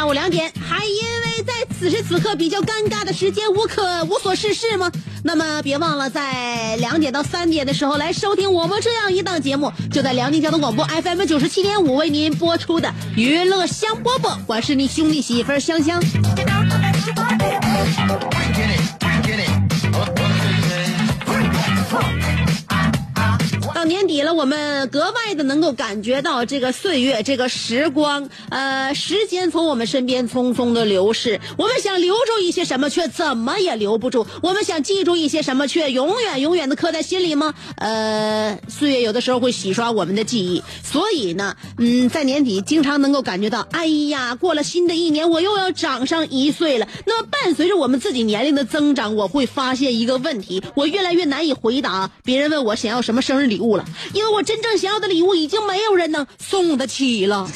下午两点，还因为在此时此刻比较尴尬的时间无可无所事事吗？那么别忘了在两点到三点的时候来收听我们这样一档节目，就在辽宁交通广播 FM 九十七点五为您播出的娱乐香饽饽，我是你兄弟媳妇香香。年底了，我们格外的能够感觉到这个岁月，这个时光，呃，时间从我们身边匆匆的流逝。我们想留住一些什么，却怎么也留不住；我们想记住一些什么，却永远永远的刻在心里吗？呃，岁月有的时候会洗刷我们的记忆，所以呢，嗯，在年底经常能够感觉到，哎呀，过了新的一年，我又要长上一岁了。那么伴随着我们自己年龄的增长，我会发现一个问题，我越来越难以回答别人问我想要什么生日礼物了，因为我真正想要的礼物已经没有人能送得起了。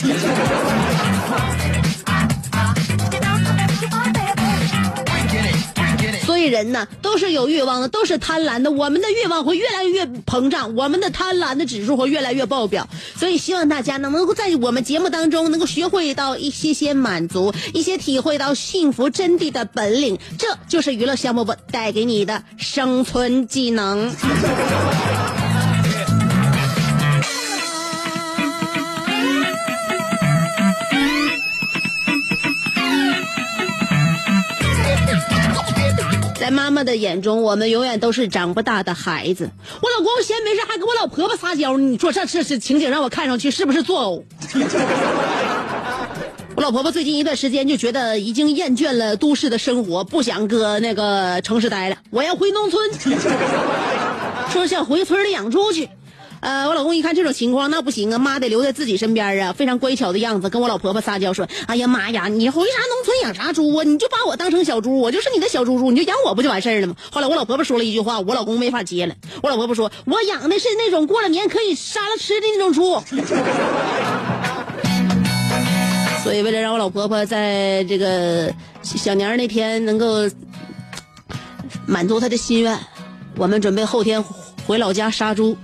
所以人呢，都是有欲望的，都是贪婪的。我们的欲望会越来越膨胀，我们的贪婪的指数会越来越爆表。所以希望大家呢，能够在我们节目当中，能够学会到一些些满足，一些体会到幸福真谛的本领。这就是娱乐香饽饽带给你的生存技能。在妈妈的眼中，我们永远都是长不大的孩子。我老公闲没事还跟我老婆婆撒娇，你说这这这情景让我看上去是不是作呕？我老婆婆最近一段时间就觉得已经厌倦了都市的生活，不想搁那个城市待了，我要回农村，说想回村里养猪去。呃，我老公一看这种情况，那不行啊，妈得留在自己身边啊，非常乖巧的样子，跟我老婆婆撒娇说：“哎呀妈呀，你回啥农村养啥猪啊？你就把我当成小猪，我就是你的小猪猪，你就养我不就完事儿了吗？”后来我老婆婆说了一句话，我老公没法接了。我老婆婆说：“我养的是那种过了年可以杀了吃的那种猪。” 所以为了让我老婆婆在这个小年那天能够满足她的心愿，我们准备后天回老家杀猪。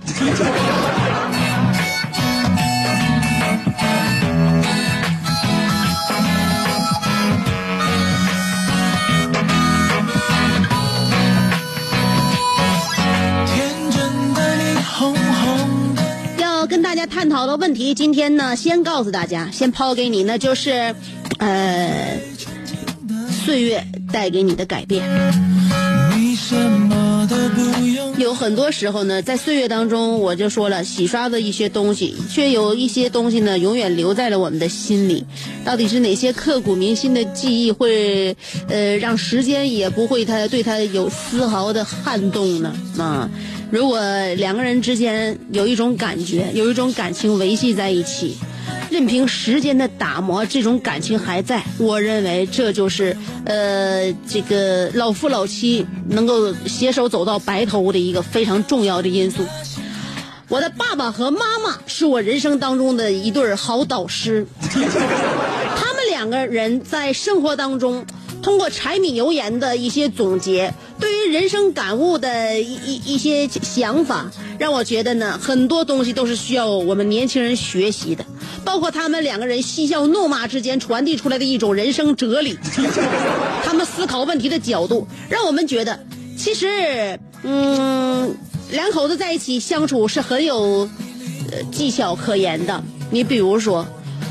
问题，今天呢，先告诉大家，先抛给你呢，就是，呃，岁月带给你的改变。有很多时候呢，在岁月当中，我就说了，洗刷的一些东西，却有一些东西呢，永远留在了我们的心里。到底是哪些刻骨铭心的记忆会，呃，让时间也不会它对它有丝毫的撼动呢？啊，如果两个人之间有一种感觉，有一种感情维系在一起，任凭时间的打磨，这种感情还在，我认为这就是呃这个老夫老妻能够携手走到白头的一个非常重要的因素。我的爸爸和妈妈是我人生当中的一对儿好导师，他们两个人在生活当中，通过柴米油盐的一些总结，人生感悟的一一一些想法，让我觉得呢，很多东西都是需要我们年轻人学习的，包括他们两个人嬉笑怒骂之间传递出来的一种人生哲理，他们思考问题的角度，让我们觉得，其实，嗯，两口子在一起相处是很有技巧可言的。你比如说，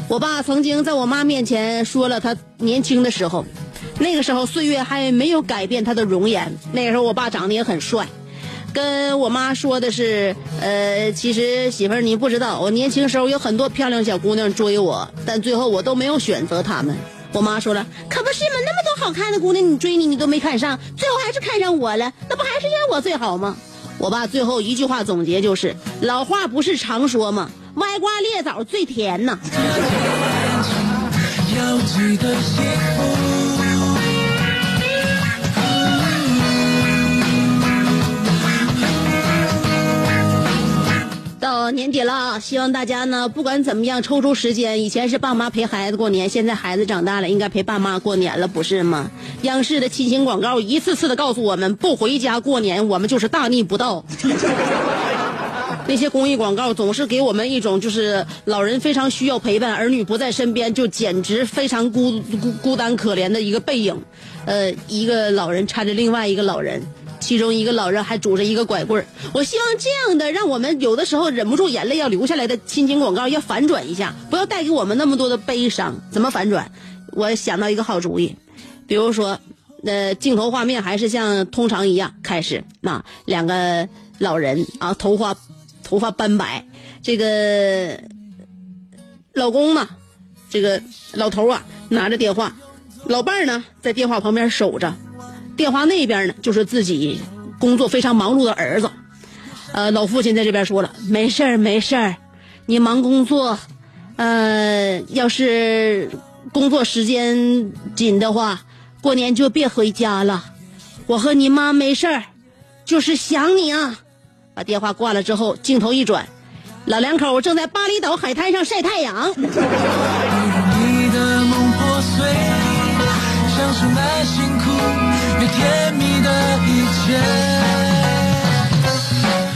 我爸曾经在我妈面前说了他年轻的时候，那个时候岁月还没有改变他的容颜。那个时候我爸长得也很帅，跟我妈说的是，呃，其实媳妇儿你不知道，我年轻时候有很多漂亮小姑娘追我，但最后我都没有选择她们。我妈说了，可不是嘛，那么多好看的姑娘你追你你都没看上，最后还是看上我了，那不还是因为我最好吗？我爸最后一句话总结就是：老话不是常说吗？歪瓜裂枣最甜呐。要记得幸福。年底了啊，希望大家呢，不管怎么样，抽出时间。以前是爸妈陪孩子过年，现在孩子长大了，应该陪爸妈过年了，不是吗？央视的亲情广告一次次的告诉我们，不回家过年，我们就是大逆不道。那些公益广告总是给我们一种就是老人非常需要陪伴，儿女不在身边，就简直非常孤孤孤单可怜的一个背影。呃，一个老人搀着另外一个老人。其中一个老人还拄着一个拐棍儿。我希望这样的让我们有的时候忍不住眼泪要流下来的亲情广告要反转一下，不要带给我们那么多的悲伤。怎么反转？我想到一个好主意，比如说，呃，镜头画面还是像通常一样开始，那两个老人啊，头发头发斑白，这个老公呢，这个老头啊拿着电话，老伴儿呢在电话旁边守着。电话那边呢，就是自己工作非常忙碌的儿子。呃，老父亲在这边说了：“没事儿，没事儿，你忙工作，呃，要是工作时间紧的话，过年就别回家了。我和你妈没事儿，就是想你啊。”把电话挂了之后，镜头一转，老两口正在巴厘岛海滩上晒太阳。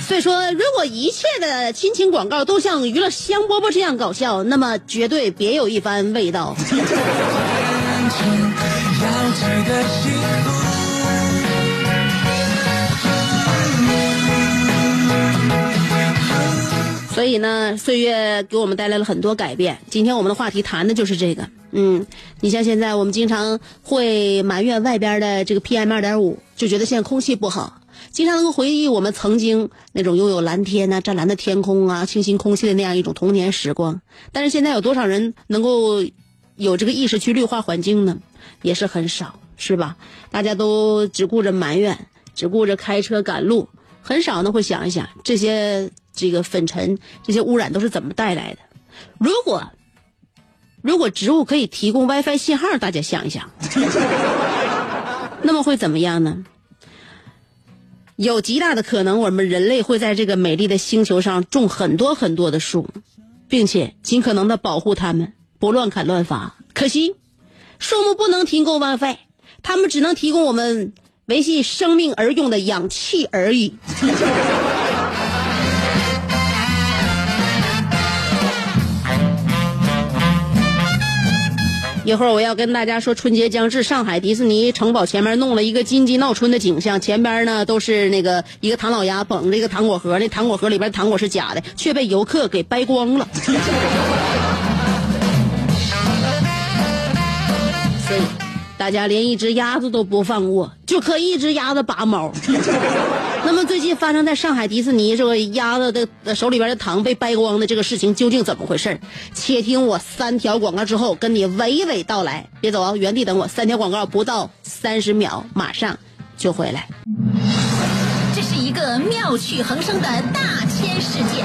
所以说，如果一切的亲情广告都像娱乐香饽饽这样搞笑，那么绝对别有一番味道。所以呢，岁月给我们带来了很多改变。今天我们的话题谈的就是这个。嗯，你像现在我们经常会埋怨外边的这个 PM 二点五，就觉得现在空气不好，经常能够回忆我们曾经那种拥有蓝天呐、湛蓝的天空啊、清新空气的那样一种童年时光。但是现在有多少人能够有这个意识去绿化环境呢？也是很少，是吧？大家都只顾着埋怨，只顾着开车赶路，很少呢会想一想这些这个粉尘、这些污染都是怎么带来的。如果如果植物可以提供 WiFi 信号，大家想一想，那么会怎么样呢？有极大的可能，我们人类会在这个美丽的星球上种很多很多的树，并且尽可能的保护它们，不乱砍乱伐。可惜，树木不能提供 WiFi，它们只能提供我们维系生命而用的氧气而已。一会儿我要跟大家说，春节将至，上海迪士尼城堡前面弄了一个金鸡闹春的景象，前边呢都是那个一个唐老鸭捧着一个糖果盒，那糖果盒里边糖果是假的，却被游客给掰光了。所以大家连一只鸭子都不放过，就可一只鸭子拔毛。最近发生在上海迪士尼这个鸭子的手里边的糖被掰光的这个事情究竟怎么回事？且听我三条广告之后跟你娓娓道来。别走啊，原地等我。三条广告不到三十秒，马上就回来。这是一个妙趣横生的大千世界。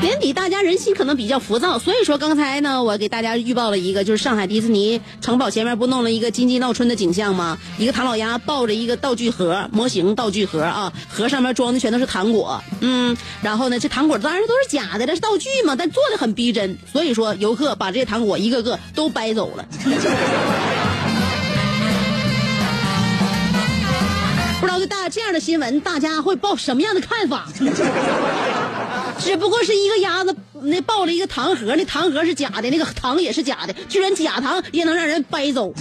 年底大家人心可能比较浮躁，所以说刚才呢，我给大家预报了一个，就是上海迪士尼城堡前面不弄了一个金鸡闹春的景象吗？一个唐老鸭抱着一个道具盒，模型道具盒啊，盒上面装的全都是糖果，嗯，然后呢，这糖果当然都是假的，这是道具嘛，但做的很逼真，所以说游客把这些糖果一个个都掰走了。大这样的新闻，大家会抱什么样的看法？只不过是一个鸭子，那抱了一个糖盒，那糖盒是假的，那个糖也是假的，居然假糖也能让人掰走。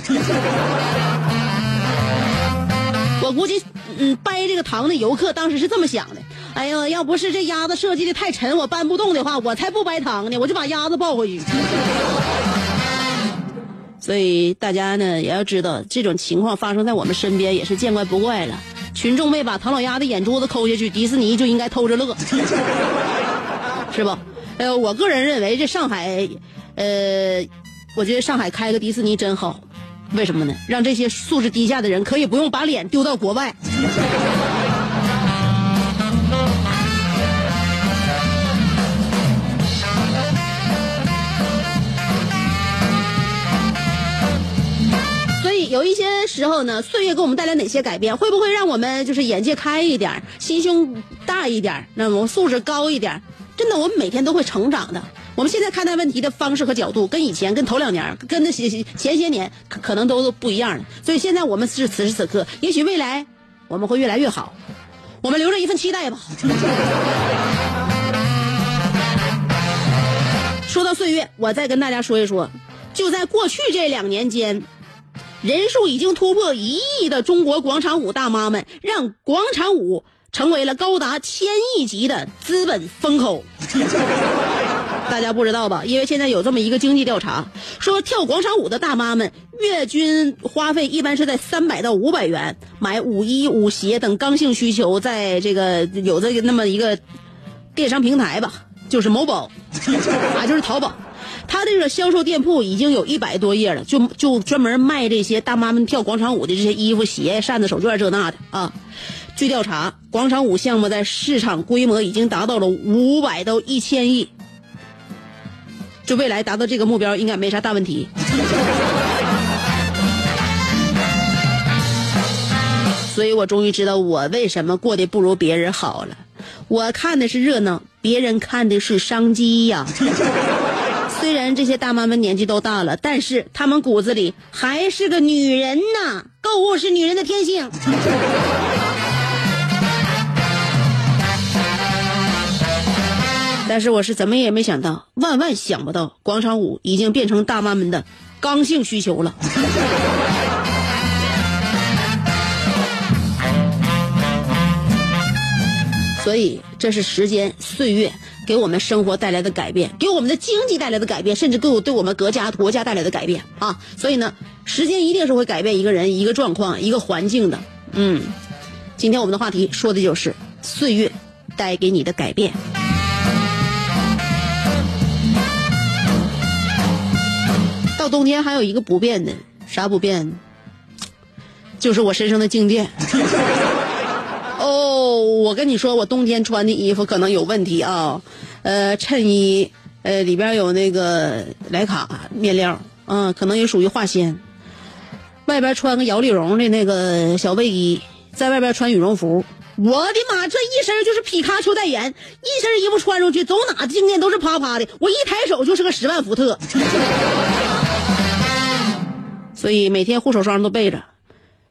我估计，嗯，掰这个糖的游客当时是这么想的：哎呀，要不是这鸭子设计的太沉，我搬不动的话，我才不掰糖呢，我就把鸭子抱回去。所以大家呢也要知道，这种情况发生在我们身边也是见怪不怪了。群众没把唐老鸭的眼珠子抠下去，迪士尼就应该偷着乐，是吧？呃，我个人认为这上海，呃，我觉得上海开个迪士尼真好，为什么呢？让这些素质低下的人可以不用把脸丢到国外。有一些时候呢，岁月给我们带来哪些改变？会不会让我们就是眼界开一点，心胸大一点，那么素质高一点？真的，我们每天都会成长的。我们现在看待问题的方式和角度，跟以前、跟头两年、跟那些前些年可可能都不一样了。所以现在我们是此时此刻，也许未来我们会越来越好。我们留着一份期待吧。说到岁月，我再跟大家说一说，就在过去这两年间。人数已经突破一亿的中国广场舞大妈们，让广场舞成为了高达千亿级的资本风口。大家不知道吧？因为现在有这么一个经济调查，说跳广场舞的大妈们月均花费一般是在三百到五百元，买舞衣、舞鞋等刚性需求，在这个有这个那么一个电商平台吧，就是某宝，啊，就是淘宝。他这个销售店铺已经有一百多页了，就就专门卖这些大妈们跳广场舞的这些衣服、鞋、扇子、手绢这那的啊。据调查，广场舞项目在市场规模已经达到了五百到一千亿，就未来达到这个目标应该没啥大问题。所以我终于知道我为什么过得不如别人好了。我看的是热闹，别人看的是商机呀。虽然这些大妈们年纪都大了，但是她们骨子里还是个女人呐。购物是女人的天性。但是我是怎么也没想到，万万想不到，广场舞已经变成大妈们的刚性需求了。所以，这是时间岁月。给我们生活带来的改变，给我们的经济带来的改变，甚至给我对我们国家国家带来的改变啊！所以呢，时间一定是会改变一个人、一个状况、一个环境的。嗯，今天我们的话题说的就是岁月带给你的改变。到冬天还有一个不变的，啥不变？就是我身上的静电。我跟你说，我冬天穿的衣服可能有问题啊，呃，衬衣，呃，里边有那个莱卡面料，嗯，可能也属于化纤。外边穿个摇粒绒的那个小卫衣，在外边穿羽绒服，我的妈，这一身就是皮卡丘代言，一身衣服穿出去，走哪静电都是啪啪的，我一抬手就是个十万伏特。所以每天护手霜都备着。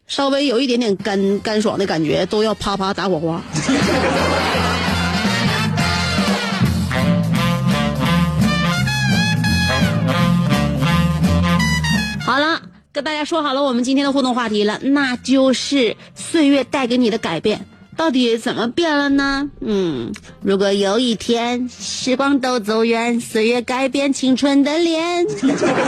稍微有一点点干干爽的感觉，都要啪啪打火花。好了，跟大家说好了，我们今天的互动话题了，那就是岁月带给你的改变，到底怎么变了呢？嗯，如果有一天时光都走远，岁月改变青春的脸，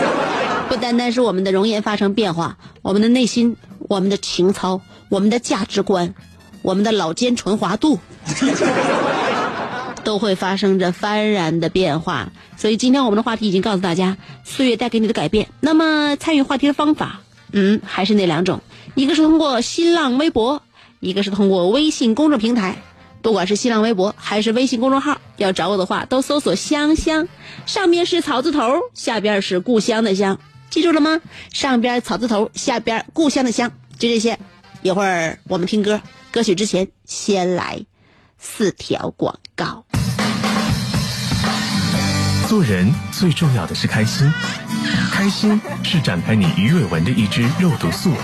不单单是我们的容颜发生变化，我们的内心。我们的情操，我们的价值观，我们的老奸纯滑度，都会发生着幡然的变化。所以今天我们的话题已经告诉大家，岁月带给你的改变。那么参与话题的方法，嗯，还是那两种，一个是通过新浪微博，一个是通过微信公众平台。不管是新浪微博还是微信公众号，要找我的话都搜索“香香”，上面是草字头，下边是故乡的乡，记住了吗？上边草字头，下边故乡的乡，就这些。一会儿我们听歌，歌曲之前先来四条广告。做人最重要的是开心，开心是展开你鱼尾纹的一支肉毒素，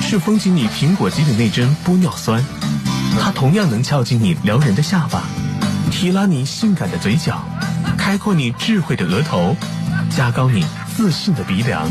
是封紧你苹果肌的那针玻尿酸，它同样能翘起你撩人的下巴，提拉你性感的嘴角，开阔你智慧的额头，加高你自信的鼻梁。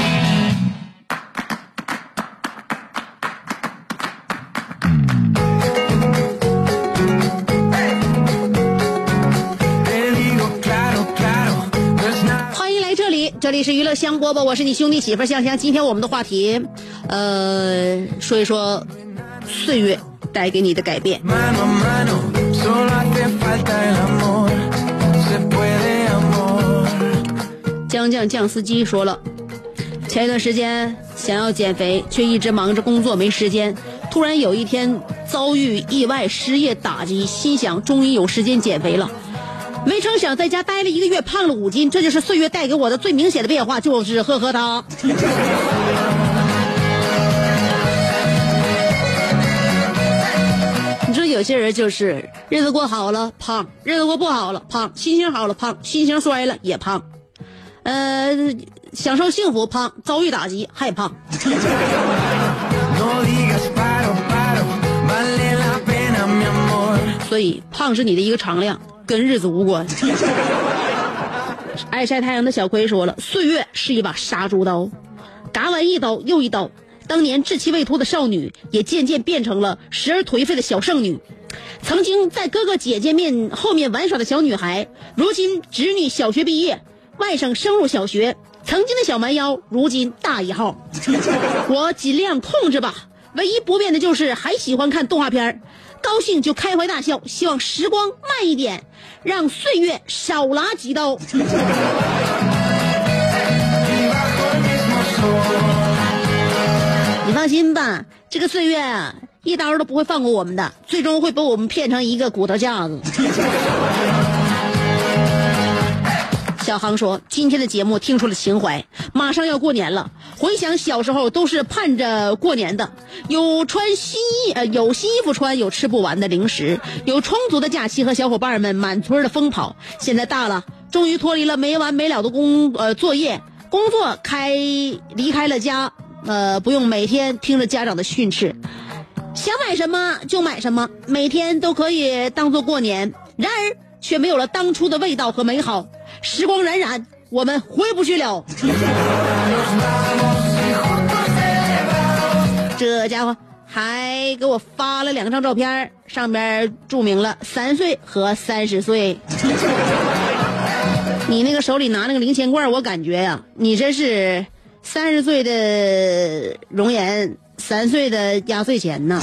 里，这里是娱乐香饽饽，我是你兄弟媳妇儿香香。今天我们的话题，呃，说一说岁月带给你的改变。将将酱司机说了，前一段时间想要减肥，却一直忙着工作没时间。突然有一天遭遇意外失业打击，心想终于有时间减肥了。没成想在家待了一个月，胖了五斤，这就是岁月带给我的最明显的变化，就是呵呵哒。你说有些人就是日子过好了胖，日子过不好了胖，心情好了胖，心情衰了也胖。呃，享受幸福胖，遭遇打击还胖。所以胖是你的一个常量，跟日子无关。爱晒太阳的小葵说了，岁月是一把杀猪刀，嘎完一刀又一刀。当年稚气未脱的少女，也渐渐变成了时而颓废的小剩女。曾经在哥哥姐姐面后面玩耍的小女孩，如今侄女小学毕业，外甥升入小学。曾经的小蛮腰，如今大一号。我尽量控制吧，唯一不变的就是还喜欢看动画片儿高兴就开怀大笑，希望时光慢一点，让岁月少拉几刀。你放心吧，这个岁月啊，一刀都不会放过我们的，最终会把我们骗成一个骨头架子。小航说：“今天的节目听出了情怀，马上要过年了，回想小时候都是盼着过年的，有穿新衣呃有新衣服穿，有吃不完的零食，有充足的假期和小伙伴们满村的疯跑。现在大了，终于脱离了没完没了的工呃作业，工作开离开了家，呃不用每天听着家长的训斥，想买什么就买什么，每天都可以当做过年。然而却没有了当初的味道和美好。时光荏苒，我们回不去了。这家伙还给我发了两张照片，上面注明了三岁和三十岁。你那个手里拿那个零钱罐，我感觉呀、你这是三十岁的容颜，三岁的压岁钱呐。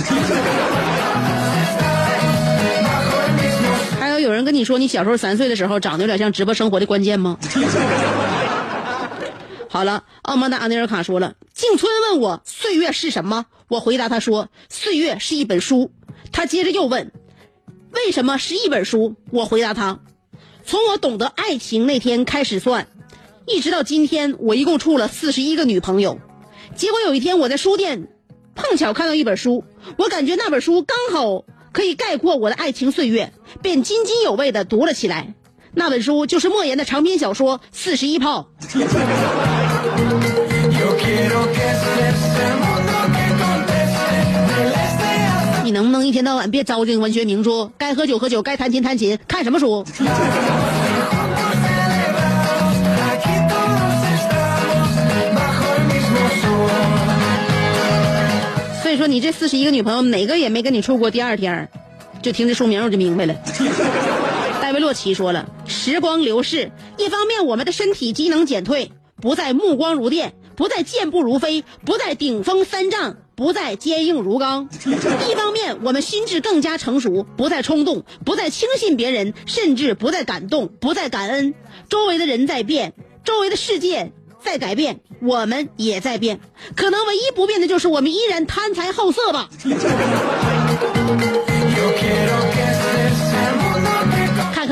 有有人跟你说，你小时候三岁的时候长得有点像直播生活的关键吗？好了，奥曼达阿内尔卡说了，静村问我岁月是什么，我回答他说，岁月是一本书。他接着又问，为什么是一本书？我回答他，从我懂得爱情那天开始算，一直到今天，我一共处了四十一个女朋友。结果有一天我在书店碰巧看到一本书，我感觉那本书刚好可以概括我的爱情岁月，便津津有味地读了起来。那本书就是莫言的长篇小说《四十一炮》。你能不能一天到晚别糟践文学名著？该喝酒喝酒，该弹琴弹琴，看什么书.所以说，你这四十一个女朋友哪个也没跟你处过第二天儿就听这书名我就明白了。戴维洛奇说了，时光流逝，一方面我们的身体机能减退，不再目光如电，不再健步如飞，不再顶峰三丈，不再坚硬如钢；一方面我们心智更加成熟，不再冲动，不再轻信别人，甚至不再感动，不再感恩。周围的人在变，周围的世界在改变，我们也在变。可能唯一不变的就是我们依然贪财好色吧。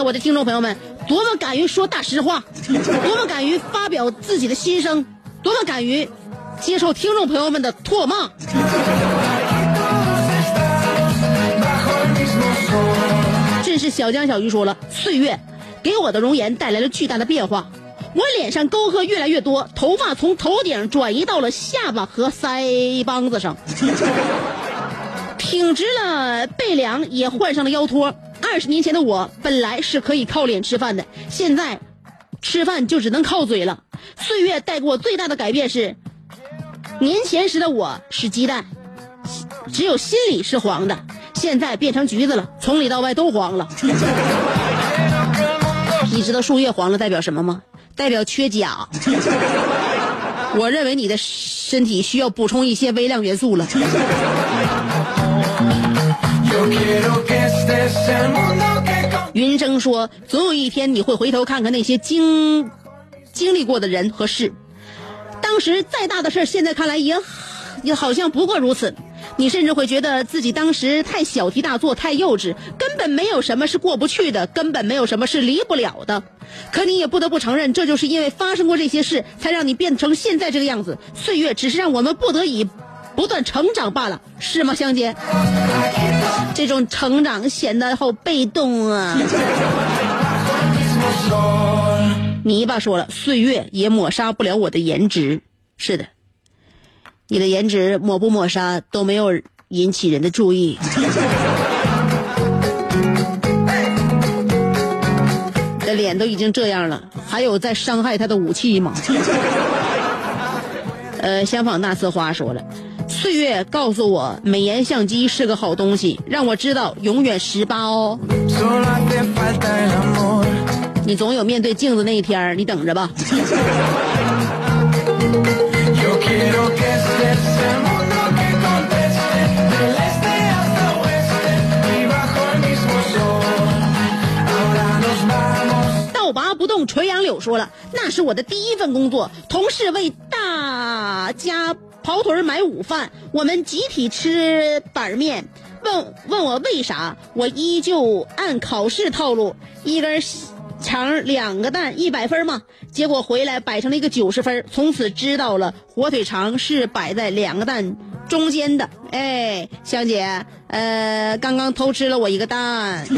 我的听众朋友们，多么敢于说大实话，多么敢于发表自己的心声，多么敢于接受听众朋友们的唾骂。aquí todos estamos bajo el mismo 真是小江小鱼说了，岁月给我的容颜带来了巨大的变化，我脸上沟壑越来越多，头发从头顶转移到了下巴和腮帮子上，挺直了背梁，也换上了腰托。二十年前的我本来是可以靠脸吃饭的，现在吃饭就只能靠嘴了。岁月带给我最大的改变是，年前时的我是鸡蛋，只有心里是黄的，现在变成橘子了，从里到外都黄了。你知道树叶黄了代表什么吗？代表缺钾。我认为你的身体需要补充一些微量元素了。云生说，总有一天你会回头看看那些经经历过的人和事，当时再大的事，现在看来也也好像不过如此。你甚至会觉得自己当时太小题大做，太幼稚，根本没有什么是过不去的，根本没有什么是离不了的。可你也不得不承认，这就是因为发生过这些事，才让你变成现在这个样子。岁月只是让我们不得已不断成长罢了，是吗，香姐？这种成长显得好被动啊。泥巴说了，岁月也抹杀不了我的颜值。是的，你的颜值抹不抹杀都没有引起人的注意。你的脸都已经这样了，还有在伤害他的武器吗？呃，相仿大呲花说了，岁月告诉我美颜相机是个好东西让我知道永远十八哦。你总有面对镜子那一天你等着吧。倒拔不动垂杨柳说了那是我的第一份工作同事为大家跑腿买午饭，我们集体吃板面。问问我为啥，我依旧按考试套路，一根肠两个蛋一百分嘛。结果回来摆成了一个九十分，从此知道了火腿肠是摆在两个蛋中间的。哎，香姐，呃，刚刚偷吃了我一个蛋。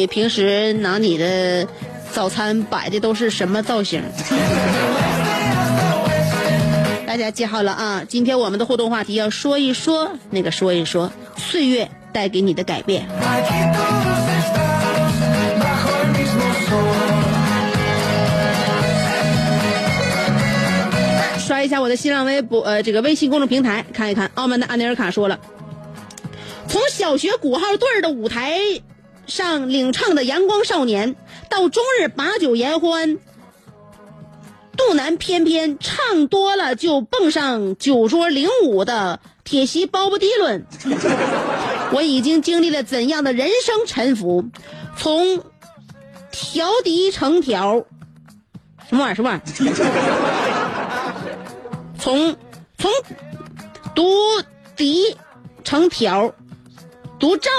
你平时拿你的早餐摆的都是什么造型？大家记好了啊！今天我们的互动话题要说一说那个说一说岁月带给你的改变。刷一下我的新浪微博，呃，这个微信公众平台看一看。澳门的安尼尔卡说了，从小学鼓号队儿的舞台上领唱的阳光少年，到终日把酒言欢，肚腩翩翩，唱多了就蹦上酒桌领舞的铁西鲍勃迪伦。我已经经历了怎样的人生沉浮？从调笛成条，什么玩意儿？什么玩意儿？从从读笛成条，读照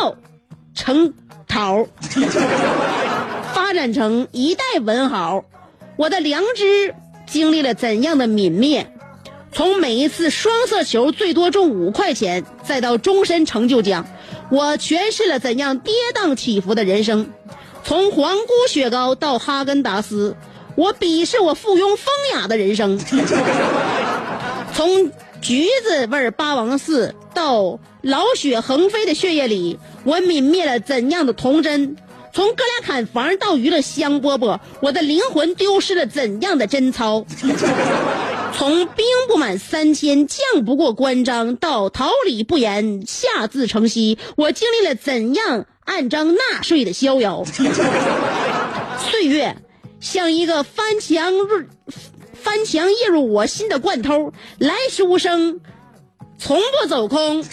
成桃，发展成一代文豪。我的良知经历了怎样的泯灭？从每一次双色球最多中五块钱，再到终身成就奖，我诠释了怎样跌宕起伏的人生。从皇姑雪糕到哈根达斯，我鄙视我附庸风雅的人生。从橘子味八王寺到老雪横飞的血液里，我泯灭了怎样的童真？从哥俩砍房到娱乐香饽饽，我的灵魂丢失了怎样的贞操？从兵不满三千，将不过关张，到桃李不言，下自成蹊，我经历了怎样按章纳税的逍遥？岁月像一个翻墙入翻墙夜入我心的惯偷，来时无声，从不走空。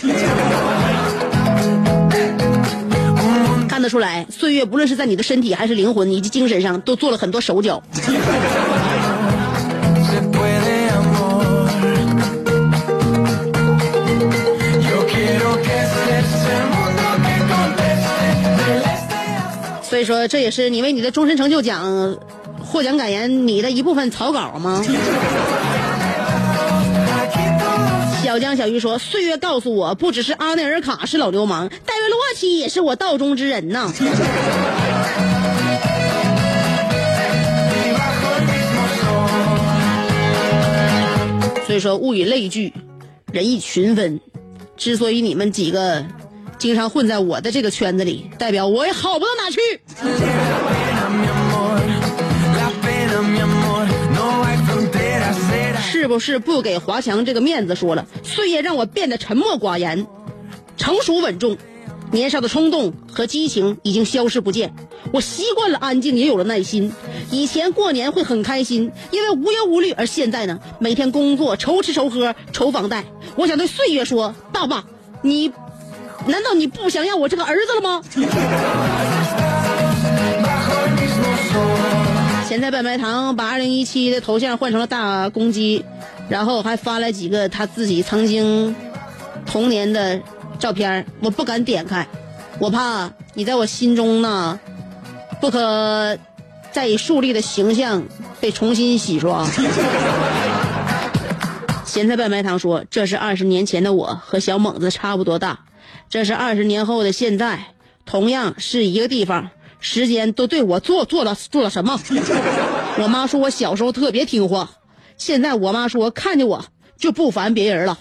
看得出来岁月不论是在你的身体还是灵魂以及精神上都做了很多手脚。所以说这也是你为你的终身成就奖获奖感言你的一部分草稿吗？小江小鱼说：“ 岁月告诉我，不只是阿内尔卡是老流氓，戴维洛奇也是我道中之人呐。”所以说，物以类聚，人以群分。之所以你们几个经常混在我的这个圈子里，代表我也好不到哪去。是不是不给华强这个面子说了？岁月让我变得沉默寡言，成熟稳重，年少的冲动和激情已经消失不见。我习惯了安静，也有了耐心。以前过年会很开心，因为无忧无虑，而现在呢，每天工作愁吃愁喝愁房贷。我想对岁月说：爸爸，你难道你不想要我这个儿子了吗？咸菜拌白糖把二零一七的头像换成了大公鸡，然后还发了几个他自己曾经童年的照片，我不敢点开，我怕你在我心中呢不可再以树立的形象被重新洗刷。咸菜拌白糖说：“这是二十年前的我和小猛子差不多大，这是二十年后的现在，同样是一个地方。”时间都对我做做了做了什么？我妈说我小时候特别听话，现在我妈说看见我就不烦别人了。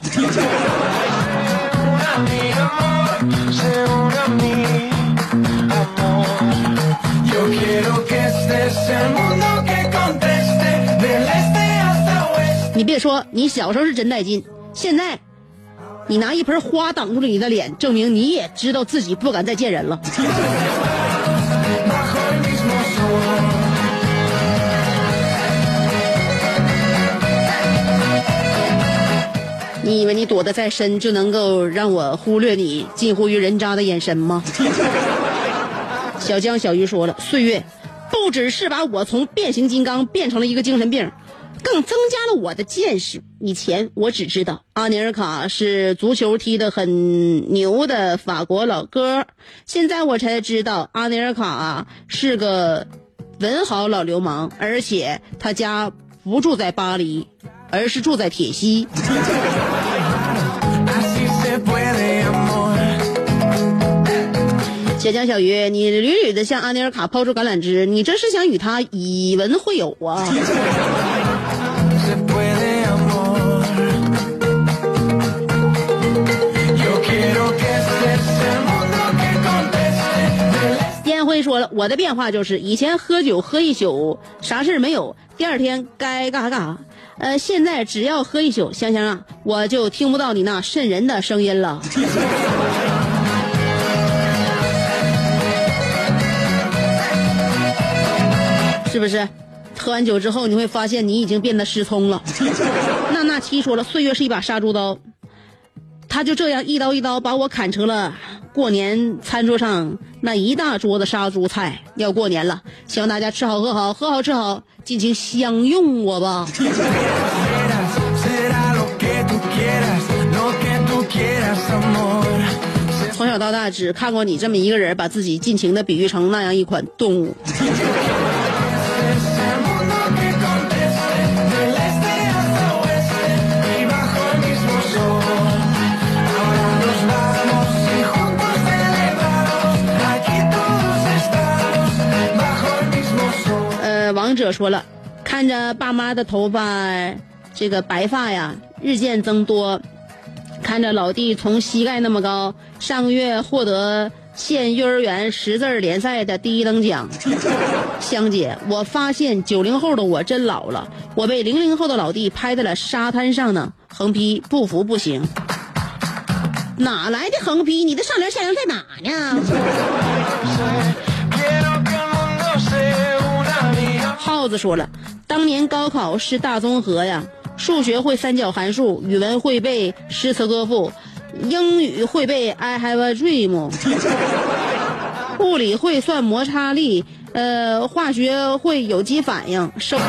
你别说，你小时候是真带劲，现在你拿一盆花挡住了你的脸，证明你也知道自己不敢再见人了。你以为你躲得再深就能够让我忽略你近乎于人渣的眼神吗？小江小鱼说了，岁月不只是把我从变形金刚变成了一个精神病，更增加了我的见识。以前我只知道阿尼尔卡是足球踢得很牛的法国老哥，现在我才知道阿尼尔卡是个文豪老流氓，而且他家不住在巴黎，而是住在铁西。小江小鱼，你屡屡的向阿尼尔卡抛出橄榄枝，你这是想与他以文会友啊？燕辉说了，我的变化就是以前喝酒喝一宿，啥事儿没有，第二天该干啥干啥。呃，现在只要喝一宿，香香啊，我就听不到你那瘆人的声音了。是不是？喝完酒之后，你会发现你已经变得失聪了。娜娜七说了，岁月是一把杀猪刀，他就这样一刀一刀把我砍成了过年餐桌上那一大桌子杀猪菜。要过年了，希望大家吃好喝好，喝好吃好，尽情享用我吧。从小到大，只看过你这么一个人，把自己尽情的比喻成那样一款动物。说了，看着爸妈的头发，这个白发呀日渐增多，看着老弟从膝盖那么高，上个月获得县幼儿园识字联赛的第一等奖。香姐，我发现九零后的我真老了，我被零零后的老弟拍在了沙滩上呢。横批不服不行。哪来的横批？你的上联下联在哪呢？子说了，当年高考是大综合呀，数学会三角函数，语文会背诗词歌赋，英语会背 I have a dream，物理会算摩擦力，呃，化学会有机反应，生。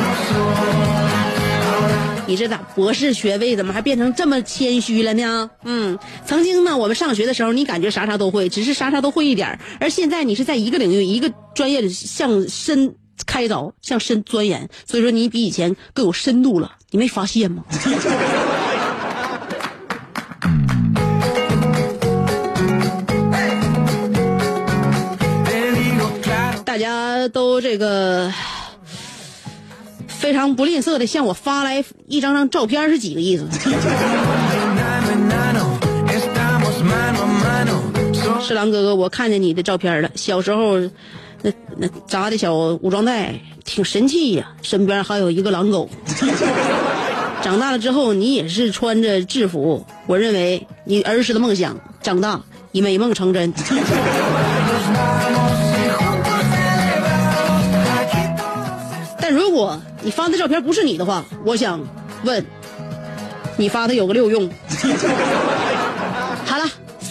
你这咋博士学位怎么还变成这么谦虚了呢？嗯，曾经呢，我们上学的时候，你感觉啥啥都会，只是啥啥都会一点，而现在你是在一个领域、一个专业里向深开凿，向深钻研，所以说你比以前更有深度了，你没发现吗？大家都这个非常不吝啬的向我发来一张张照片，是几个意思？是狼哥哥，我看见你的照片了，小时候那那扎的小武装带挺神气呀，身边还有一个狼狗。长大了之后，你也是穿着制服，我认为你儿时的梦想长大以美梦成真。但如果你发的照片不是你的话，我想问，你发的有个六用？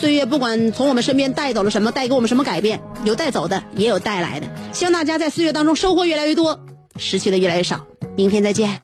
岁月不管从我们身边带走了什么，带给我们什么改变，有带走的，也有带来的。希望大家在岁月当中收获越来越多，失去的越来越少。明天再见。